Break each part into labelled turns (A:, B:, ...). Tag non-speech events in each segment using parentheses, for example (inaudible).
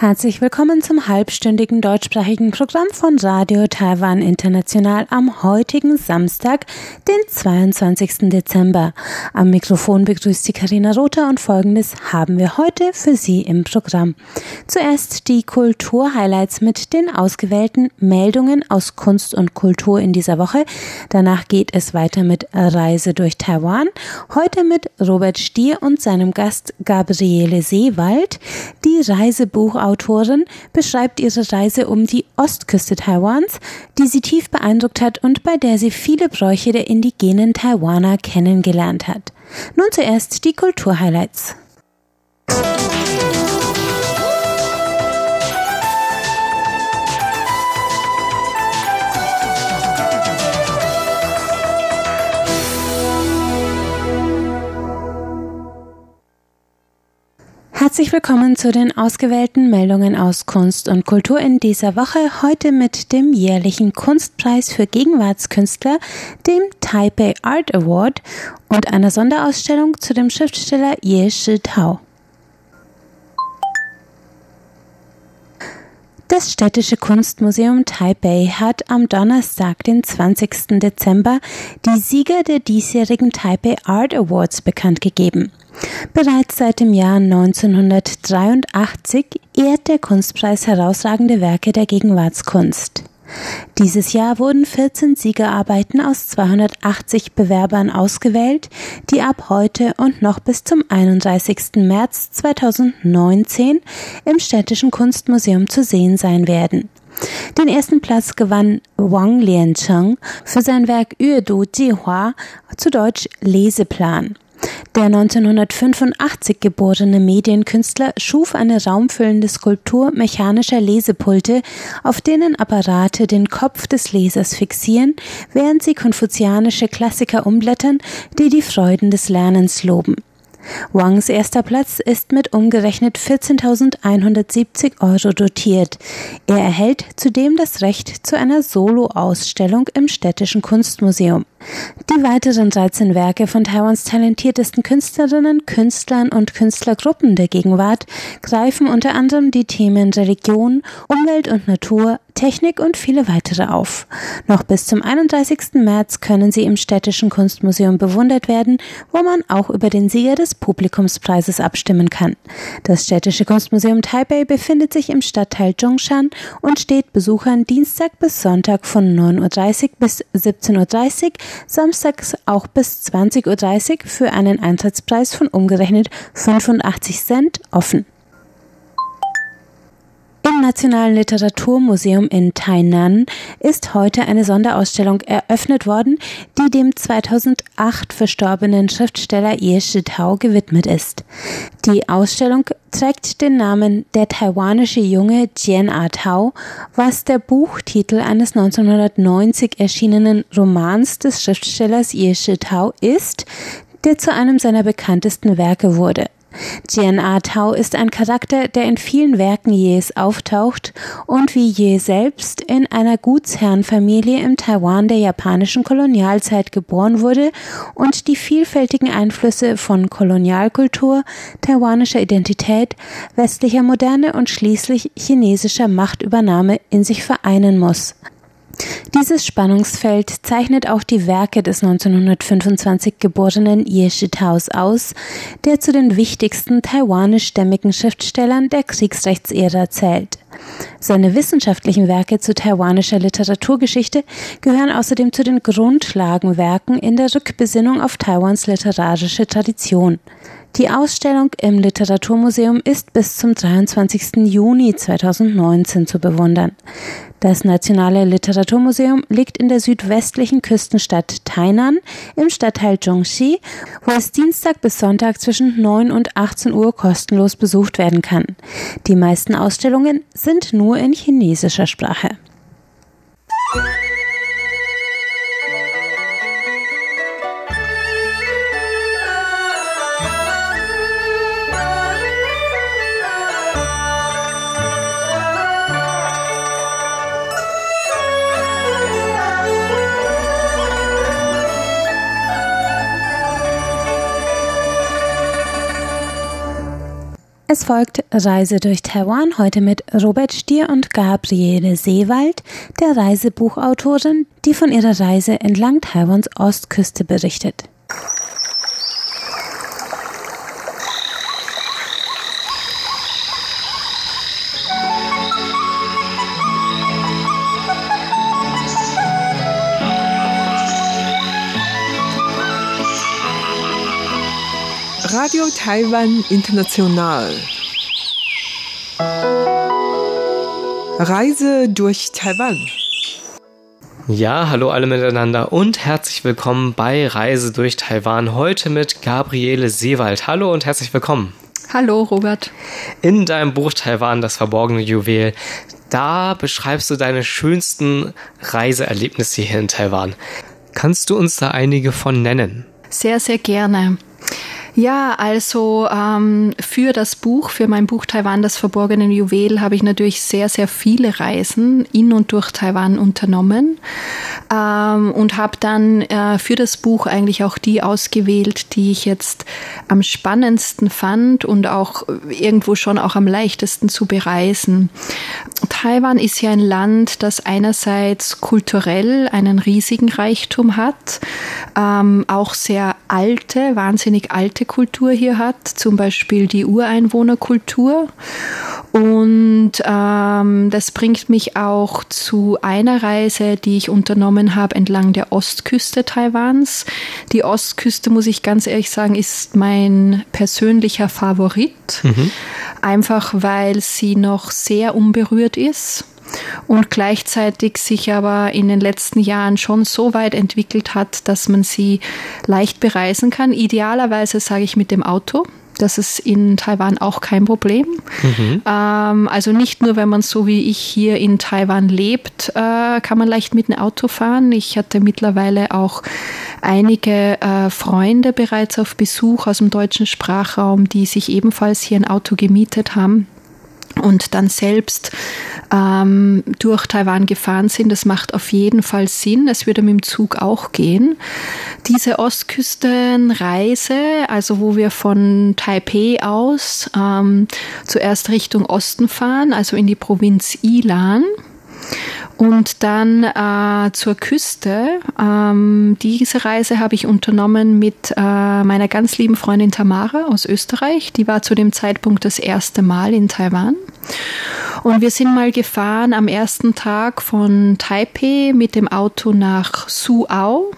A: Herzlich willkommen zum halbstündigen deutschsprachigen Programm von Radio Taiwan International am heutigen Samstag, den 22. Dezember. Am Mikrofon begrüßt Sie Karina Rother und folgendes haben wir heute für Sie im Programm. Zuerst die Kulturhighlights mit den ausgewählten Meldungen aus Kunst und Kultur in dieser Woche. Danach geht es weiter mit Reise durch Taiwan. Heute mit Robert Stier und seinem Gast Gabriele Seewald. Die Reisebuch Autorin beschreibt ihre Reise um die Ostküste Taiwans, die sie tief beeindruckt hat und bei der sie viele Bräuche der indigenen Taiwaner kennengelernt hat. Nun zuerst die Kulturhighlights. Herzlich willkommen zu den ausgewählten Meldungen aus Kunst und Kultur in dieser Woche. Heute mit dem jährlichen Kunstpreis für Gegenwartskünstler, dem Taipei Art Award und einer Sonderausstellung zu dem Schriftsteller Ye Shitao. Das Städtische Kunstmuseum Taipei hat am Donnerstag, den 20. Dezember, die Sieger der diesjährigen Taipei Art Awards bekannt gegeben. Bereits seit dem Jahr 1983 ehrt der Kunstpreis herausragende Werke der Gegenwartskunst. Dieses Jahr wurden 14 Siegerarbeiten aus 280 Bewerbern ausgewählt, die ab heute und noch bis zum 31. März 2019 im Städtischen Kunstmuseum zu sehen sein werden. Den ersten Platz gewann Wang Liancheng für sein Werk Yuedu Jihua, zu Deutsch Leseplan. Der 1985 geborene Medienkünstler schuf eine raumfüllende Skulptur mechanischer Lesepulte, auf denen Apparate den Kopf des Lesers fixieren, während sie konfuzianische Klassiker umblättern, die die Freuden des Lernens loben. Wangs erster Platz ist mit umgerechnet 14.170 Euro dotiert. Er erhält zudem das Recht zu einer Solo-Ausstellung im Städtischen Kunstmuseum. Die weiteren 13 Werke von Taiwans talentiertesten Künstlerinnen, Künstlern und Künstlergruppen der Gegenwart greifen unter anderem die Themen Religion, Umwelt und Natur, Technik und viele weitere auf. Noch bis zum 31. März können sie im Städtischen Kunstmuseum bewundert werden, wo man auch über den Sieger des Publikumspreises abstimmen kann. Das Städtische Kunstmuseum Taipei befindet sich im Stadtteil Zhongshan und steht Besuchern Dienstag bis Sonntag von 9.30 Uhr bis 17.30 Uhr, samstags auch bis 20.30 Uhr für einen Eintrittspreis von umgerechnet 85 Cent offen. Im Nationalen Literaturmuseum in Tainan ist heute eine Sonderausstellung eröffnet worden, die dem 2008 verstorbenen Schriftsteller Ye Shitao gewidmet ist. Die Ausstellung trägt den Namen Der taiwanische Junge Jian A Tao, was der Buchtitel eines 1990 erschienenen Romans des Schriftstellers Ye Shitao ist, der zu einem seiner bekanntesten Werke wurde. Jian A Tao ist ein Charakter, der in vielen Werken Yes auftaucht und wie Ye selbst in einer Gutsherrenfamilie im Taiwan der japanischen Kolonialzeit geboren wurde und die vielfältigen Einflüsse von Kolonialkultur, taiwanischer Identität, westlicher Moderne und schließlich chinesischer Machtübernahme in sich vereinen muss. Dieses Spannungsfeld zeichnet auch die Werke des 1925 geborenen Ye Shitaos aus, der zu den wichtigsten taiwanischstämmigen Schriftstellern der Kriegsrechtsära zählt. Seine wissenschaftlichen Werke zu taiwanischer Literaturgeschichte gehören außerdem zu den Grundlagenwerken in der Rückbesinnung auf Taiwans literarische Tradition. Die Ausstellung im Literaturmuseum ist bis zum 23. Juni 2019 zu bewundern. Das Nationale Literaturmuseum liegt in der südwestlichen Küstenstadt Tainan im Stadtteil Zhongxi, wo es Dienstag bis Sonntag zwischen 9 und 18 Uhr kostenlos besucht werden kann. Die meisten Ausstellungen sind nur in chinesischer Sprache. Es folgt Reise durch Taiwan heute mit Robert Stier und Gabriele Seewald, der Reisebuchautorin, die von ihrer Reise entlang Taiwans Ostküste berichtet.
B: Radio Taiwan International. Reise durch Taiwan.
C: Ja, hallo alle miteinander und herzlich willkommen bei Reise durch Taiwan. Heute mit Gabriele Seewald. Hallo und herzlich willkommen.
D: Hallo, Robert.
C: In deinem Buch Taiwan, das verborgene Juwel, da beschreibst du deine schönsten Reiseerlebnisse hier in Taiwan. Kannst du uns da einige von nennen?
D: Sehr, sehr gerne. Ja, also ähm, für das Buch, für mein Buch Taiwan, das verborgene Juwel, habe ich natürlich sehr, sehr viele Reisen in und durch Taiwan unternommen ähm, und habe dann äh, für das Buch eigentlich auch die ausgewählt, die ich jetzt am spannendsten fand und auch irgendwo schon auch am leichtesten zu bereisen. Taiwan ist ja ein Land, das einerseits kulturell einen riesigen Reichtum hat, ähm, auch sehr alte, wahnsinnig alte Kultur hier hat, zum Beispiel die Ureinwohnerkultur. Und ähm, das bringt mich auch zu einer Reise, die ich unternommen habe entlang der Ostküste Taiwans. Die Ostküste, muss ich ganz ehrlich sagen, ist mein persönlicher Favorit. Mhm. Einfach weil sie noch sehr unberührt ist und gleichzeitig sich aber in den letzten Jahren schon so weit entwickelt hat, dass man sie leicht bereisen kann. Idealerweise sage ich mit dem Auto. Das ist in Taiwan auch kein Problem. Mhm. Ähm, also nicht nur, wenn man so wie ich hier in Taiwan lebt, äh, kann man leicht mit dem Auto fahren. Ich hatte mittlerweile auch einige äh, Freunde bereits auf Besuch aus dem deutschen Sprachraum, die sich ebenfalls hier ein Auto gemietet haben und dann selbst ähm, durch Taiwan gefahren sind. Das macht auf jeden Fall Sinn. Es würde mit dem Zug auch gehen. Diese Ostküstenreise, also wo wir von Taipei aus ähm, zuerst Richtung Osten fahren, also in die Provinz Ilan und dann äh, zur Küste. Ähm, diese Reise habe ich unternommen mit äh, meiner ganz lieben Freundin Tamara aus Österreich. Die war zu dem Zeitpunkt das erste Mal in Taiwan. Und wir sind mal gefahren am ersten Tag von Taipei mit dem Auto nach Suau.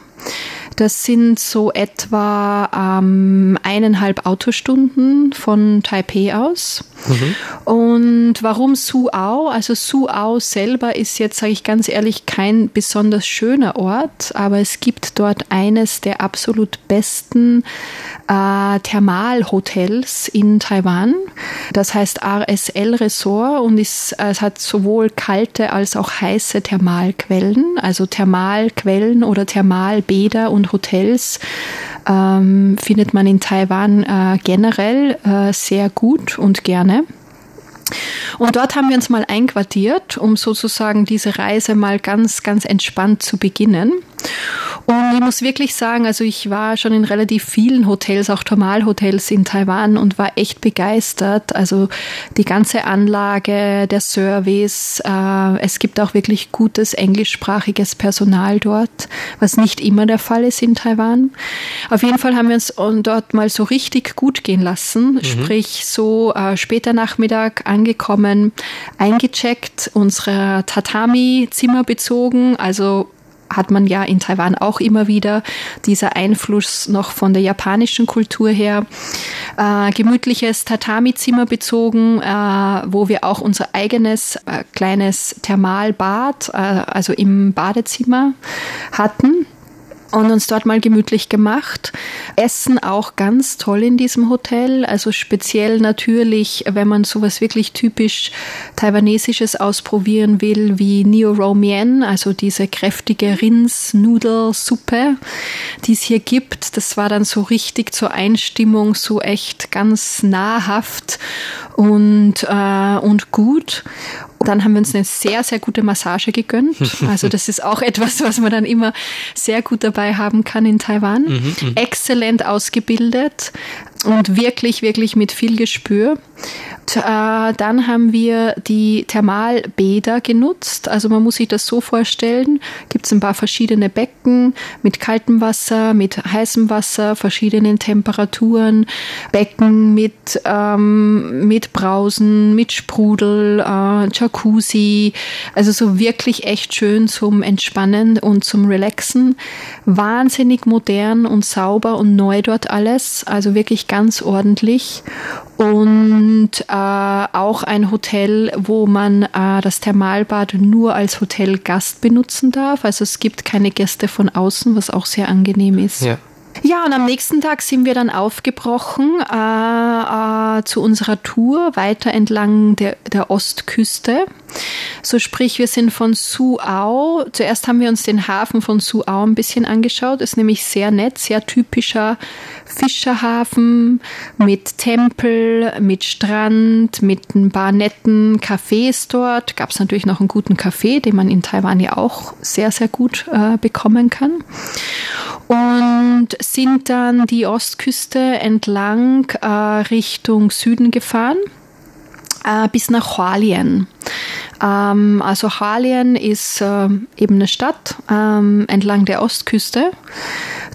D: Das sind so etwa ähm, eineinhalb Autostunden von Taipei aus. Mhm. Und warum Suau? Also Suau selber ist jetzt, sage ich ganz ehrlich, kein besonders schöner Ort, aber es gibt dort eines der absolut besten äh, Thermalhotels in Taiwan. Das heißt RSL Resort und ist, es hat sowohl kalte als auch heiße Thermalquellen, also Thermalquellen oder Thermalbäder und Hotels ähm, findet man in Taiwan äh, generell äh, sehr gut und gerne. Und dort haben wir uns mal einquartiert, um sozusagen diese Reise mal ganz, ganz entspannt zu beginnen. Und ich muss wirklich sagen, also ich war schon in relativ vielen Hotels, auch Thermalhotels in Taiwan und war echt begeistert. Also die ganze Anlage, der Service, äh, es gibt auch wirklich gutes englischsprachiges Personal dort, was nicht immer der Fall ist in Taiwan. Auf jeden Fall haben wir uns dort mal so richtig gut gehen lassen, mhm. sprich so äh, später Nachmittag angekommen, eingecheckt, unsere Tatami-Zimmer bezogen, also hat man ja in Taiwan auch immer wieder dieser Einfluss noch von der japanischen Kultur her. Äh, gemütliches Tatami-Zimmer bezogen, äh, wo wir auch unser eigenes äh, kleines Thermalbad, äh, also im Badezimmer hatten und uns dort mal gemütlich gemacht. Essen auch ganz toll in diesem Hotel, also speziell natürlich, wenn man sowas wirklich typisch taiwanesisches ausprobieren will, wie Neo Romien, also diese kräftige Rins-Nudelsuppe, die es hier gibt. Das war dann so richtig zur Einstimmung, so echt ganz nahrhaft und, äh, und gut. Dann haben wir uns eine sehr, sehr gute Massage gegönnt. (laughs) Also das ist auch etwas, was man dann immer sehr gut dabei haben kann in Taiwan. Mhm, mhm. Exzellent ausgebildet. Und wirklich, wirklich mit viel Gespür. Und, äh, dann haben wir die Thermalbäder genutzt. Also man muss sich das so vorstellen, gibt es ein paar verschiedene Becken mit kaltem Wasser, mit heißem Wasser, verschiedenen Temperaturen, Becken mit, ähm, mit Brausen, mit Sprudel, äh, Jacuzzi. Also so wirklich echt schön zum Entspannen und zum Relaxen. Wahnsinnig modern und sauber und neu dort alles. Also wirklich ganz ordentlich und äh, auch ein Hotel, wo man äh, das Thermalbad nur als Hotelgast benutzen darf. Also es gibt keine Gäste von außen, was auch sehr angenehm ist.
C: Ja.
D: Ja, und am nächsten Tag sind wir dann aufgebrochen äh, äh, zu unserer Tour weiter entlang der, der Ostküste. So sprich, wir sind von Suau. Zuerst haben wir uns den Hafen von Suau ein bisschen angeschaut. Ist nämlich sehr nett, sehr typischer Fischerhafen mit Tempel, mit Strand, mit ein paar netten Cafés dort. Gab es natürlich noch einen guten Kaffee, den man in Taiwan ja auch sehr, sehr gut äh, bekommen kann. Und sind dann die Ostküste entlang äh, Richtung Süden gefahren äh, bis nach Hualien. Ähm, also Hualien ist äh, eben eine Stadt ähm, entlang der Ostküste.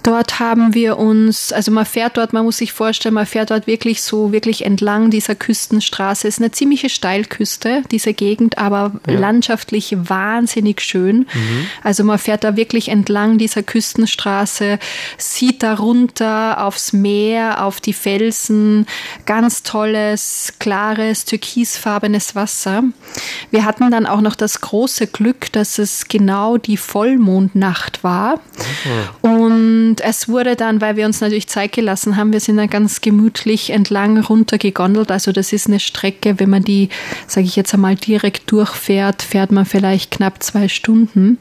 D: Dort haben wir uns, also man fährt dort, man muss sich vorstellen, man fährt dort wirklich so, wirklich entlang dieser Küstenstraße. Es ist eine ziemliche Steilküste, diese Gegend, aber ja. landschaftlich wahnsinnig schön. Mhm. Also man fährt da wirklich entlang dieser Küstenstraße, sieht da runter aufs Meer, auf die Felsen, ganz tolles, klares, türkisfarbenes Wasser. Wir hatten dann auch noch das große Glück, dass es genau die Vollmondnacht war. Mhm. Und es wurde dann, weil wir uns natürlich Zeit gelassen haben, wir sind dann ganz gemütlich entlang runtergegondelt. Also das ist eine Strecke, wenn man die, sage ich jetzt einmal, direkt durchfährt, fährt man vielleicht knapp zwei Stunden.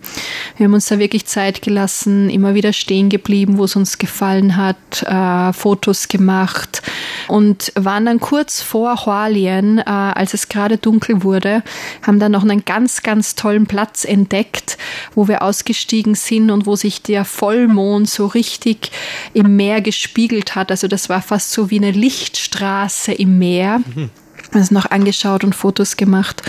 D: Wir haben uns da wirklich Zeit gelassen, immer wieder stehen geblieben, wo es uns gefallen hat, äh, Fotos gemacht und waren dann kurz vor Hualien, äh, als es gerade dunkel wurde, haben dann noch einen ganz, ganz tollen Platz entdeckt, wo wir ausgestiegen sind und wo sich der Vollmond so richtig im Meer gespiegelt hat. Also das war fast so wie eine Lichtstraße im Meer. Mhm uns noch angeschaut und Fotos gemacht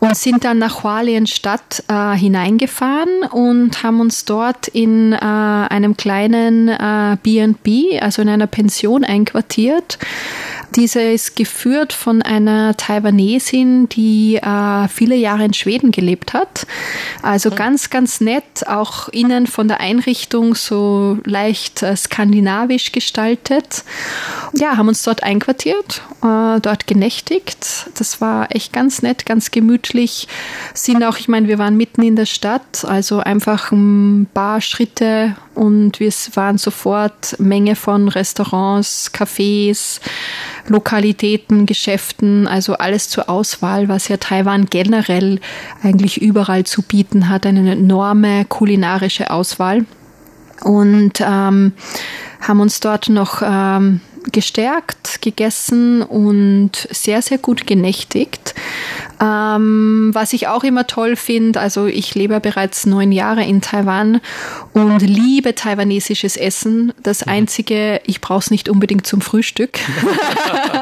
D: und sind dann nach Hualienstadt äh, hineingefahren und haben uns dort in äh, einem kleinen äh, B&B, also in einer Pension einquartiert. Diese ist geführt von einer Taiwanesin, die äh, viele Jahre in Schweden gelebt hat. Also ganz, ganz nett, auch innen von der Einrichtung so leicht äh, skandinavisch gestaltet. Ja, haben uns dort einquartiert, äh, dort genächtigt. Das war echt ganz nett, ganz gemütlich. Sind auch, ich meine, wir waren mitten in der Stadt, also einfach ein paar Schritte und wir waren sofort Menge von Restaurants, Cafés, Lokalitäten, Geschäften, also alles zur Auswahl, was ja Taiwan generell eigentlich überall zu bieten hat, eine enorme kulinarische Auswahl. Und ähm, haben uns dort noch ähm, gestärkt, gegessen und sehr, sehr gut genächtigt. Ähm, was ich auch immer toll finde, also ich lebe bereits neun Jahre in Taiwan und liebe taiwanesisches Essen. Das mhm. Einzige, ich brauche es nicht unbedingt zum Frühstück.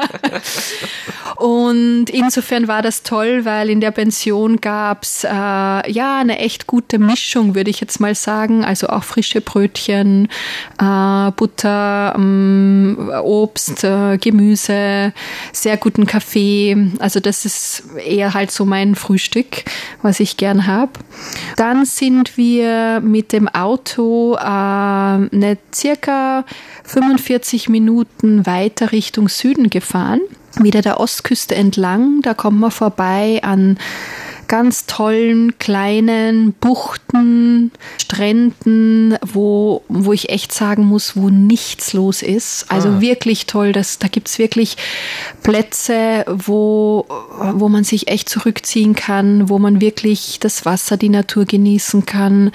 D: (laughs) und insofern war das toll, weil in der Pension gab es äh, ja eine echt gute Mischung, würde ich jetzt mal sagen. Also auch frische Brötchen, äh, Butter, Obst, äh, Gemüse, sehr guten Kaffee. Also das ist eher halt so mein Frühstück, was ich gern habe. Dann sind wir mit dem Auto äh, eine circa 45 Minuten weiter Richtung Süden gefahren, wieder der Ostküste entlang. Da kommen wir vorbei an ganz tollen kleinen Buchten, Stränden, wo, wo ich echt sagen muss, wo nichts los ist. Also ah. wirklich toll. Das, da gibt's wirklich Plätze, wo, wo man sich echt zurückziehen kann, wo man wirklich das Wasser, die Natur genießen kann.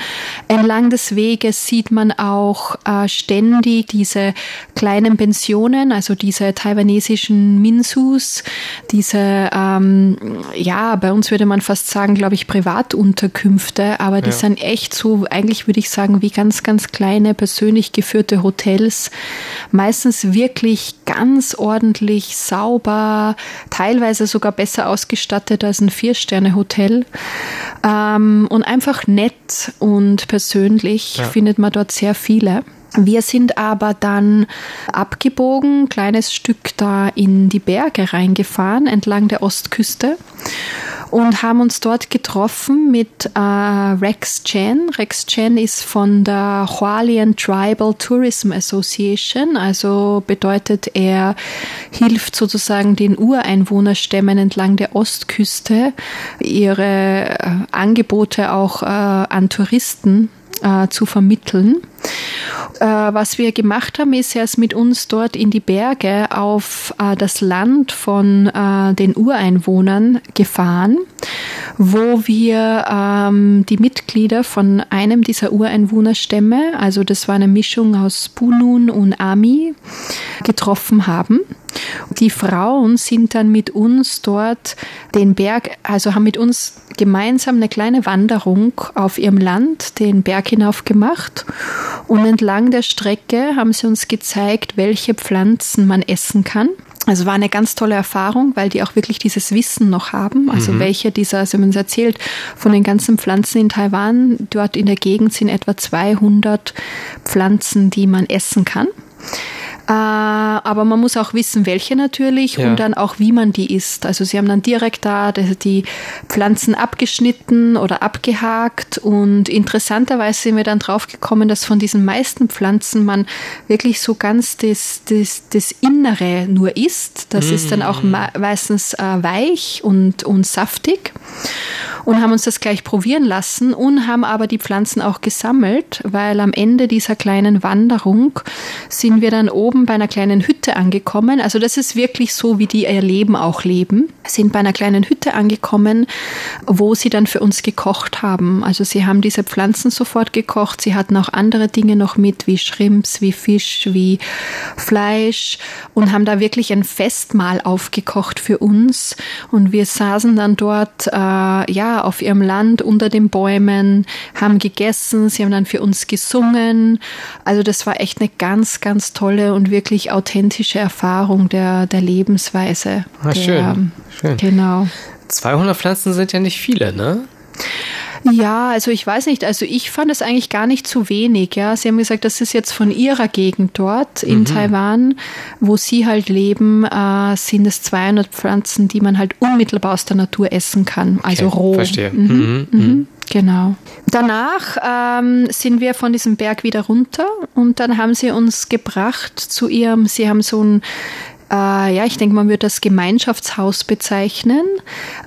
D: Entlang des Weges sieht man auch äh, ständig diese kleinen Pensionen, also diese taiwanesischen Minsus, diese, ähm, ja, bei uns würde man fast fast sagen, glaube ich, Privatunterkünfte, aber die ja. sind echt so, eigentlich würde ich sagen, wie ganz, ganz kleine persönlich geführte Hotels. Meistens wirklich ganz ordentlich, sauber, teilweise sogar besser ausgestattet als ein Vier-Sterne-Hotel. Ähm, und einfach nett und persönlich ja. findet man dort sehr viele. Wir sind aber dann abgebogen, kleines Stück da in die Berge reingefahren, entlang der Ostküste und haben uns dort getroffen mit äh, Rex Chen. Rex Chen ist von der Hualien Tribal Tourism Association, also bedeutet er hilft sozusagen den Ureinwohnerstämmen entlang der Ostküste ihre äh, Angebote auch äh, an Touristen äh, zu vermitteln. Äh, was wir gemacht haben, ist erst mit uns dort in die Berge auf äh, das Land von äh, den Ureinwohnern gefahren, wo wir ähm, die Mitglieder von einem dieser Ureinwohnerstämme, also das war eine Mischung aus Punun und Ami, getroffen haben. Die Frauen sind dann mit uns dort den Berg, also haben mit uns gemeinsam eine kleine Wanderung auf ihrem Land den Berg hinauf gemacht und entlang der Strecke haben sie uns gezeigt, welche Pflanzen man essen kann. Also war eine ganz tolle Erfahrung, weil die auch wirklich dieses Wissen noch haben. Also mhm. welche dieser, also man erzählt, von den ganzen Pflanzen in Taiwan, dort in der Gegend sind etwa 200 Pflanzen, die man essen kann. Äh, aber man muss auch wissen, welche natürlich ja. und dann auch, wie man die isst. Also sie haben dann direkt da die Pflanzen abgeschnitten oder abgehakt und interessanterweise sind wir dann draufgekommen, dass von diesen meisten Pflanzen man wirklich so ganz das, das, das Innere nur isst. Das mm. ist dann auch mm. meistens äh, weich und, und saftig und haben uns das gleich probieren lassen und haben aber die Pflanzen auch gesammelt, weil am Ende dieser kleinen Wanderung sind wir dann oben bei einer kleinen Hütte angekommen. Also das ist wirklich so, wie die ihr Leben auch leben. Sind bei einer kleinen Hütte angekommen, wo sie dann für uns gekocht haben. Also sie haben diese Pflanzen sofort gekocht. Sie hatten auch andere Dinge noch mit, wie Shrimps, wie Fisch, wie Fleisch und haben da wirklich ein Festmahl aufgekocht für uns. Und wir saßen dann dort, äh, ja, auf ihrem Land unter den Bäumen, haben gegessen, sie haben dann für uns gesungen. Also das war echt eine ganz, ganz tolle und wirklich authentische Erfahrung der, der Lebensweise.
C: Ah,
D: der,
C: schön, schön.
D: Genau.
C: 200 Pflanzen sind ja nicht viele, ne?
D: Ja, also ich weiß nicht. Also ich fand es eigentlich gar nicht zu wenig. Ja, Sie haben gesagt, das ist jetzt von Ihrer Gegend dort in mhm. Taiwan, wo Sie halt leben, äh, sind es 200 Pflanzen, die man halt unmittelbar aus der Natur essen kann, also okay, roh.
C: Verstehe.
D: Mhm. Mhm. Genau. Danach ähm, sind wir von diesem Berg wieder runter und dann haben sie uns gebracht zu ihrem, sie haben so ein äh, ja, ich denke, man würde das Gemeinschaftshaus bezeichnen.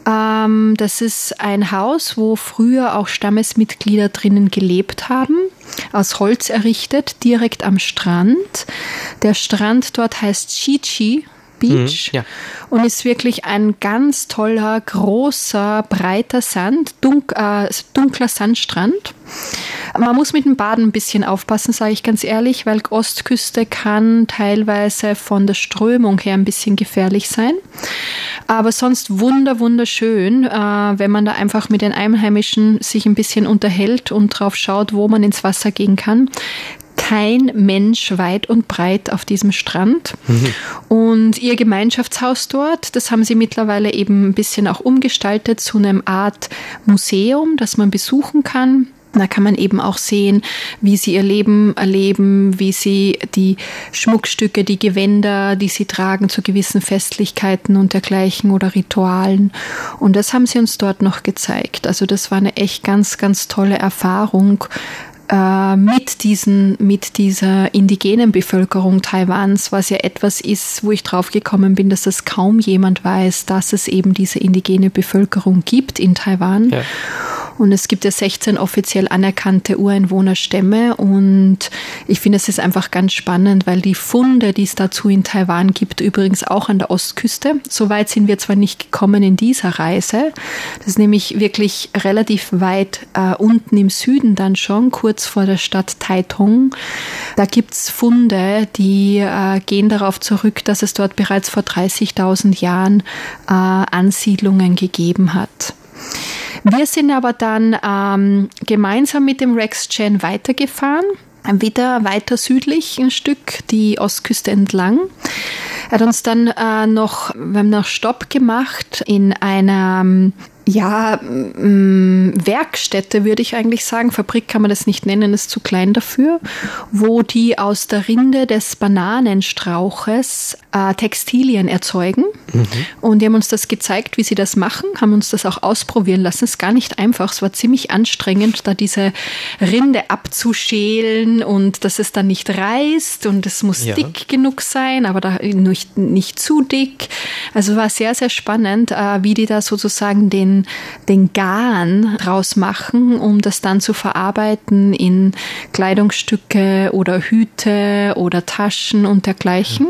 D: Ähm, das ist ein Haus, wo früher auch Stammesmitglieder drinnen gelebt haben aus Holz errichtet, direkt am Strand. Der Strand dort heißt Chichi Beach mhm, ja. und ist wirklich ein ganz toller, großer, breiter Sand, dunk, äh, dunkler Sandstrand. Man muss mit dem Baden ein bisschen aufpassen, sage ich ganz ehrlich, weil Ostküste kann teilweise von der Strömung her ein bisschen gefährlich sein. Aber sonst wunder, wunderschön, äh, wenn man da einfach mit den Einheimischen sich ein bisschen unterhält und drauf schaut, wo man ins Wasser gehen kann kein Mensch weit und breit auf diesem Strand. Mhm. Und ihr Gemeinschaftshaus dort, das haben sie mittlerweile eben ein bisschen auch umgestaltet zu einem Art Museum, das man besuchen kann. Da kann man eben auch sehen, wie sie ihr Leben erleben, wie sie die Schmuckstücke, die Gewänder, die sie tragen zu gewissen Festlichkeiten und dergleichen oder Ritualen. Und das haben sie uns dort noch gezeigt. Also das war eine echt ganz, ganz tolle Erfahrung, äh, mit, diesen, mit dieser indigenen Bevölkerung Taiwans, was ja etwas ist, wo ich drauf gekommen bin, dass das kaum jemand weiß, dass es eben diese indigene Bevölkerung gibt in Taiwan. Ja. Und es gibt ja 16 offiziell anerkannte Ureinwohnerstämme. Und ich finde, es ist einfach ganz spannend, weil die Funde, die es dazu in Taiwan gibt, übrigens auch an der Ostküste. Soweit sind wir zwar nicht gekommen in dieser Reise. Das ist nämlich wirklich relativ weit äh, unten im Süden dann schon, kurz vor der Stadt Taitung. Da gibt es Funde, die äh, gehen darauf zurück, dass es dort bereits vor 30.000 Jahren äh, Ansiedlungen gegeben hat. Wir sind aber dann ähm, gemeinsam mit dem Rex Chen weitergefahren wieder weiter südlich ein Stück, die Ostküste entlang. Er hat uns dann äh, noch, wir haben noch Stopp gemacht in einer ja, Werkstätte würde ich eigentlich sagen. Fabrik kann man das nicht nennen, ist zu klein dafür, wo die aus der Rinde des Bananenstrauches äh, Textilien erzeugen. Mhm. Und die haben uns das gezeigt, wie sie das machen, haben uns das auch ausprobieren lassen. Es ist gar nicht einfach, es war ziemlich anstrengend, da diese Rinde abzuschälen und dass es dann nicht reißt und es muss ja. dick genug sein, aber da nicht, nicht zu dick. Also war sehr, sehr spannend, äh, wie die da sozusagen den den, Garn draus machen, um das dann zu verarbeiten in Kleidungsstücke oder Hüte oder Taschen und dergleichen.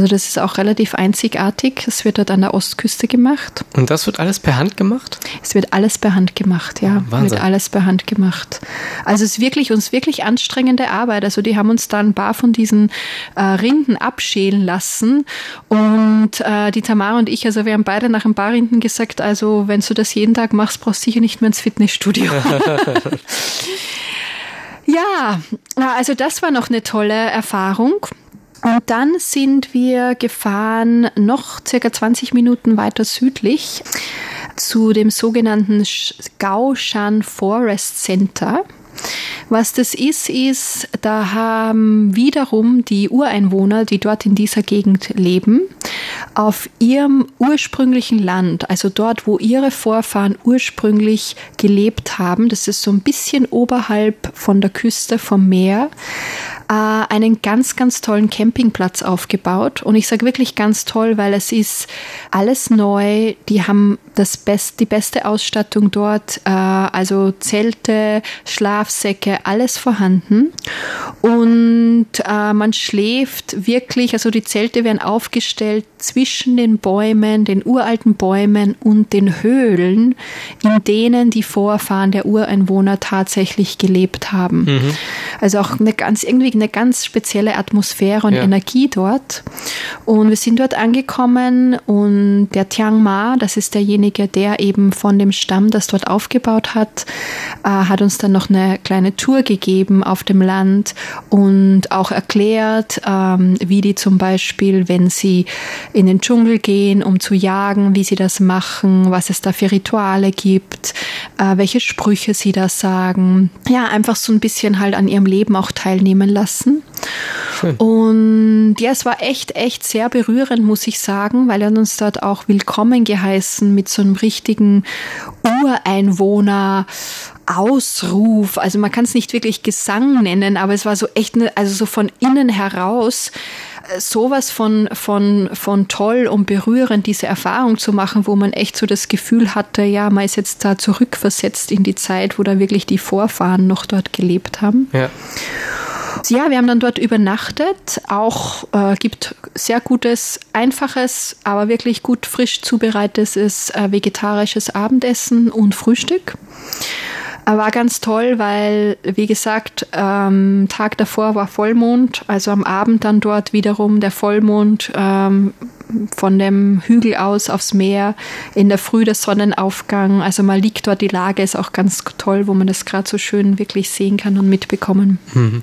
D: Also das ist auch relativ einzigartig. Es wird dort an der Ostküste gemacht.
C: Und das wird alles per Hand gemacht?
D: Es wird alles per Hand gemacht, ja. Wahnsinn. Wird alles per Hand gemacht. Also es ist wirklich uns wirklich anstrengende Arbeit. Also die haben uns da ein paar von diesen äh, Rinden abschälen lassen und äh, die Tamara und ich, also wir haben beide nach ein paar Rinden gesagt, also wenn du das jeden Tag machst, brauchst du sicher nicht mehr ins Fitnessstudio. (laughs) ja, also das war noch eine tolle Erfahrung. Und dann sind wir gefahren noch circa 20 Minuten weiter südlich zu dem sogenannten Gaoshan Forest Center. Was das ist, ist, da haben wiederum die Ureinwohner, die dort in dieser Gegend leben, auf ihrem ursprünglichen Land, also dort, wo ihre Vorfahren ursprünglich gelebt haben, das ist so ein bisschen oberhalb von der Küste vom Meer, äh, einen ganz, ganz tollen Campingplatz aufgebaut. Und ich sage wirklich ganz toll, weil es ist alles neu. Die haben das Best, die beste Ausstattung dort, äh, also Zelte, Schlafsäcke, alles vorhanden. Und äh, man schläft wirklich, also die Zelte werden aufgestellt zwischen den Bäumen, den uralten Bäumen und den Höhlen, in denen die Vorfahren der Ureinwohner tatsächlich gelebt haben. Mhm. Also auch eine ganz irgendwie eine ganz spezielle Atmosphäre und ja. Energie dort. Und wir sind dort angekommen und der Tiang Ma, das ist derjenige, der eben von dem Stamm das dort aufgebaut hat, äh, hat uns dann noch eine kleine Tour gegeben auf dem Land und auch erklärt, ähm, wie die zum Beispiel, wenn sie in den Dschungel gehen, um zu jagen, wie sie das machen, was es da für Rituale gibt, äh, welche Sprüche sie da sagen. Ja, einfach so ein bisschen halt an ihrem Leben auch teilnehmen lassen. Schön. Und ja, es war echt, echt sehr berührend, muss ich sagen, weil er uns dort auch willkommen geheißen mit so einem richtigen Ureinwohner. Ausruf, also man kann es nicht wirklich Gesang nennen, aber es war so echt, ne, also so von innen heraus äh, sowas von, von, von toll und berührend, diese Erfahrung zu machen, wo man echt so das Gefühl hatte, ja, man ist jetzt da zurückversetzt in die Zeit, wo da wirklich die Vorfahren noch dort gelebt haben. Ja. Ja, wir haben dann dort übernachtet. Auch äh, gibt sehr gutes, einfaches, aber wirklich gut frisch zubereitetes äh, vegetarisches Abendessen und Frühstück. Äh, war ganz toll, weil, wie gesagt, ähm, Tag davor war Vollmond, also am Abend dann dort wiederum der Vollmond ähm, von dem Hügel aus aufs Meer, in der Früh der Sonnenaufgang. Also man liegt dort, die Lage ist auch ganz toll, wo man das gerade so schön wirklich sehen kann und mitbekommen. Mhm.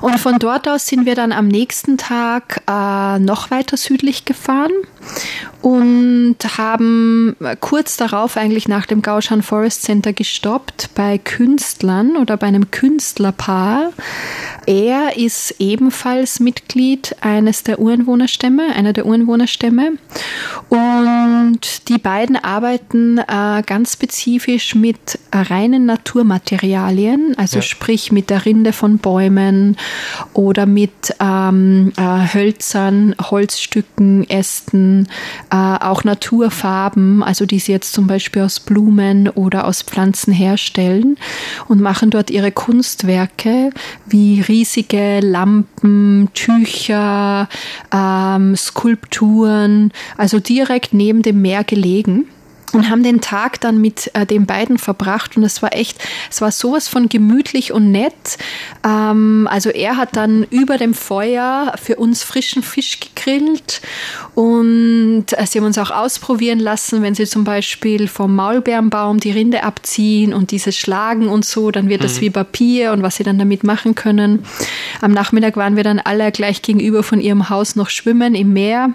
D: Und von dort aus sind wir dann am nächsten Tag äh, noch weiter südlich gefahren und haben kurz darauf eigentlich nach dem Gaushan Forest Center gestoppt bei Künstlern oder bei einem Künstlerpaar. Er ist ebenfalls Mitglied eines der Ureinwohnerstämme, einer der Ureinwohnerstämme. Und die beiden arbeiten äh, ganz spezifisch mit reinen Naturmaterialien, also ja. sprich mit der Rinde von Bäumen oder mit ähm, äh, Hölzern, Holzstücken, Ästen, äh, auch Naturfarben, also die sie jetzt zum Beispiel aus Blumen oder aus Pflanzen herstellen und machen dort ihre Kunstwerke wie riesige Lampen, Tücher, ähm, Skulpturen, also direkt neben dem Meer gelegen. Und haben den Tag dann mit äh, den beiden verbracht und es war echt, es war sowas von gemütlich und nett. Ähm, also er hat dann über dem Feuer für uns frischen Fisch gegrillt und äh, sie haben uns auch ausprobieren lassen, wenn sie zum Beispiel vom Maulbeerenbaum die Rinde abziehen und diese schlagen und so, dann wird das mhm. wie Papier und was sie dann damit machen können. Am Nachmittag waren wir dann alle gleich gegenüber von ihrem Haus noch schwimmen im Meer.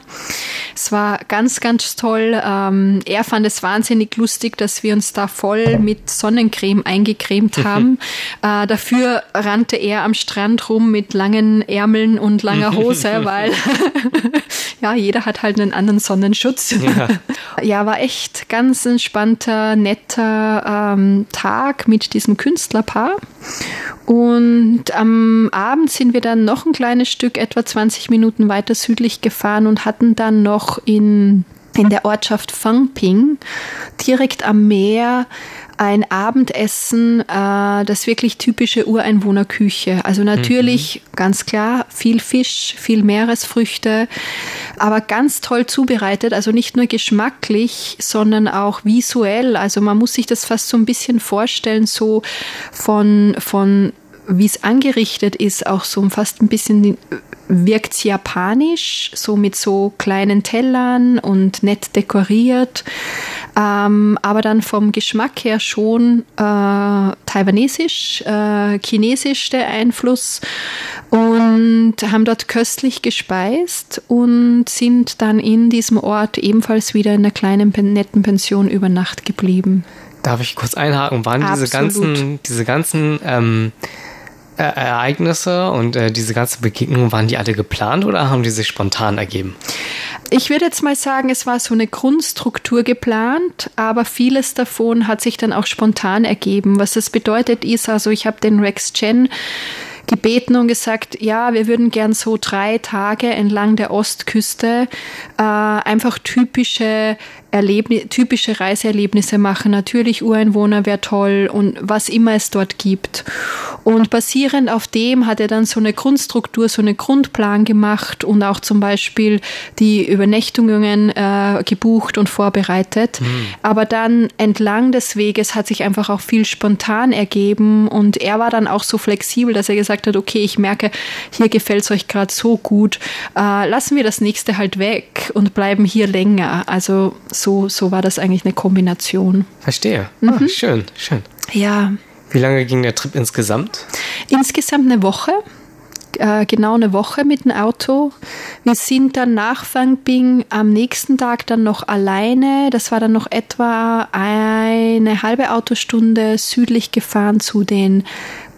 D: Es war ganz, ganz toll. Ähm, er fand es wahnsinnig lustig, dass wir uns da voll mit Sonnencreme eingecremt haben. äh, dafür rannte er am Strand rum mit langen Ärmeln und langer Hose, (laughs) weil (laughs) ja, jeder hat halt einen anderen Sonnenschutz. Ja, (laughs) ja war echt ganz entspannter, netter ähm, Tag mit diesem Künstlerpaar. Und am Abend sind wir dann noch ein kleines Stück, etwa 20 Minuten weiter südlich gefahren und hatten dann noch in, in der Ortschaft Fangping direkt am Meer ein Abendessen, äh, das wirklich typische Ureinwohnerküche. Also natürlich, mhm. ganz klar, viel Fisch, viel Meeresfrüchte, aber ganz toll zubereitet. Also nicht nur geschmacklich, sondern auch visuell. Also man muss sich das fast so ein bisschen vorstellen, so von, von wie es angerichtet ist, auch so fast ein bisschen wirkt japanisch, so mit so kleinen Tellern und nett dekoriert, ähm, aber dann vom Geschmack her schon äh, taiwanesisch, äh, chinesisch der Einfluss und haben dort köstlich gespeist und sind dann in diesem Ort ebenfalls wieder in einer kleinen netten Pension über Nacht geblieben.
C: Darf ich kurz einhaken? Waren Absolut. diese ganzen, diese ganzen ähm, Ereignisse und äh, diese ganze Begegnung, waren die alle geplant oder haben die sich spontan ergeben?
D: Ich würde jetzt mal sagen, es war so eine Grundstruktur geplant, aber vieles davon hat sich dann auch spontan ergeben. Was das bedeutet ist, also ich habe den Rex Chen gebeten und gesagt, ja, wir würden gern so drei Tage entlang der Ostküste äh, einfach typische Erlebni typische Reiseerlebnisse machen. Natürlich Ureinwohner wäre toll und was immer es dort gibt. Und basierend auf dem hat er dann so eine Grundstruktur, so einen Grundplan gemacht und auch zum Beispiel die Übernächtungen äh, gebucht und vorbereitet. Mhm. Aber dann entlang des Weges hat sich einfach auch viel spontan ergeben und er war dann auch so flexibel, dass er gesagt hat, okay, ich merke, hier gefällt es euch gerade so gut, äh, lassen wir das nächste halt weg und bleiben hier länger. Also so, so war das eigentlich eine Kombination.
C: Verstehe. Ah, mhm. Ah, schön, schön.
D: Ja.
C: Wie lange ging der Trip insgesamt?
D: Insgesamt eine Woche. Äh, genau eine Woche mit dem Auto. Wir sind dann nach Fangbing am nächsten Tag dann noch alleine. Das war dann noch etwa eine halbe Autostunde südlich gefahren zu den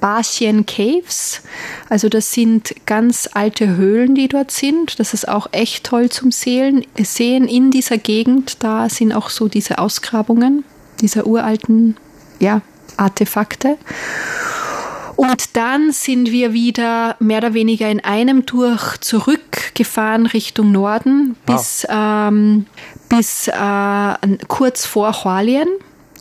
D: Basien Caves. Also das sind ganz alte Höhlen, die dort sind. Das ist auch echt toll zum Sehen. Sehen in dieser Gegend, da sind auch so diese Ausgrabungen dieser uralten ja, Artefakte. Und dann sind wir wieder mehr oder weniger in einem durch zurückgefahren Richtung Norden wow. bis, ähm, bis äh, kurz vor Hualien.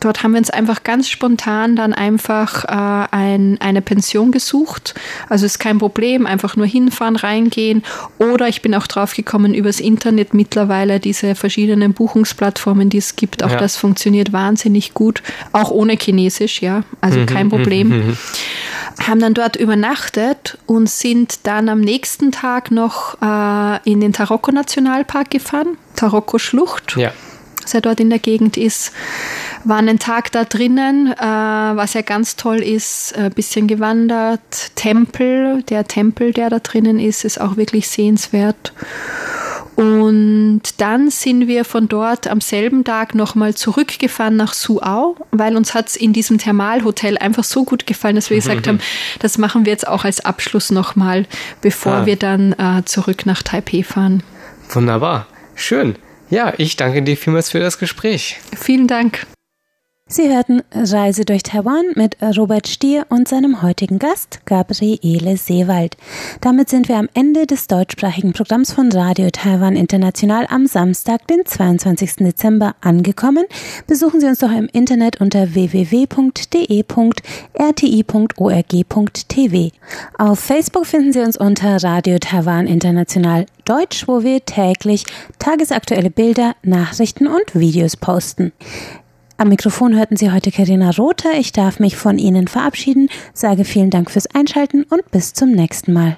D: Dort haben wir uns einfach ganz spontan dann einfach äh, ein, eine Pension gesucht. Also ist kein Problem, einfach nur hinfahren, reingehen. Oder ich bin auch drauf gekommen übers Internet mittlerweile diese verschiedenen Buchungsplattformen, die es gibt. Auch ja. das funktioniert wahnsinnig gut, auch ohne Chinesisch, ja. Also mhm, kein Problem. Mhm, mhm. haben dann dort übernachtet und sind dann am nächsten Tag noch äh, in den Taroko Nationalpark gefahren, Taroko Schlucht. Ja was er dort in der Gegend ist. War einen Tag da drinnen, äh, was ja ganz toll ist, ein bisschen gewandert. Tempel, der Tempel, der da drinnen ist, ist auch wirklich sehenswert. Und dann sind wir von dort am selben Tag nochmal zurückgefahren nach Suau, weil uns hat es in diesem Thermalhotel einfach so gut gefallen, dass wir gesagt haben, das machen wir jetzt auch als Abschluss nochmal, bevor ah. wir dann äh, zurück nach Taipei fahren.
C: Wunderbar, schön. Ja, ich danke dir vielmals für das Gespräch.
D: Vielen Dank.
A: Sie hörten Reise durch Taiwan mit Robert Stier und seinem heutigen Gast Gabriele Seewald. Damit sind wir am Ende des deutschsprachigen Programms von Radio Taiwan International am Samstag, den 22. Dezember angekommen. Besuchen Sie uns doch im Internet unter www.de.rti.org.tv. Auf Facebook finden Sie uns unter Radio Taiwan International Deutsch, wo wir täglich tagesaktuelle Bilder, Nachrichten und Videos posten. Am Mikrofon hörten Sie heute Karina Rother. Ich darf mich von Ihnen verabschieden, sage vielen Dank fürs Einschalten und bis zum nächsten Mal.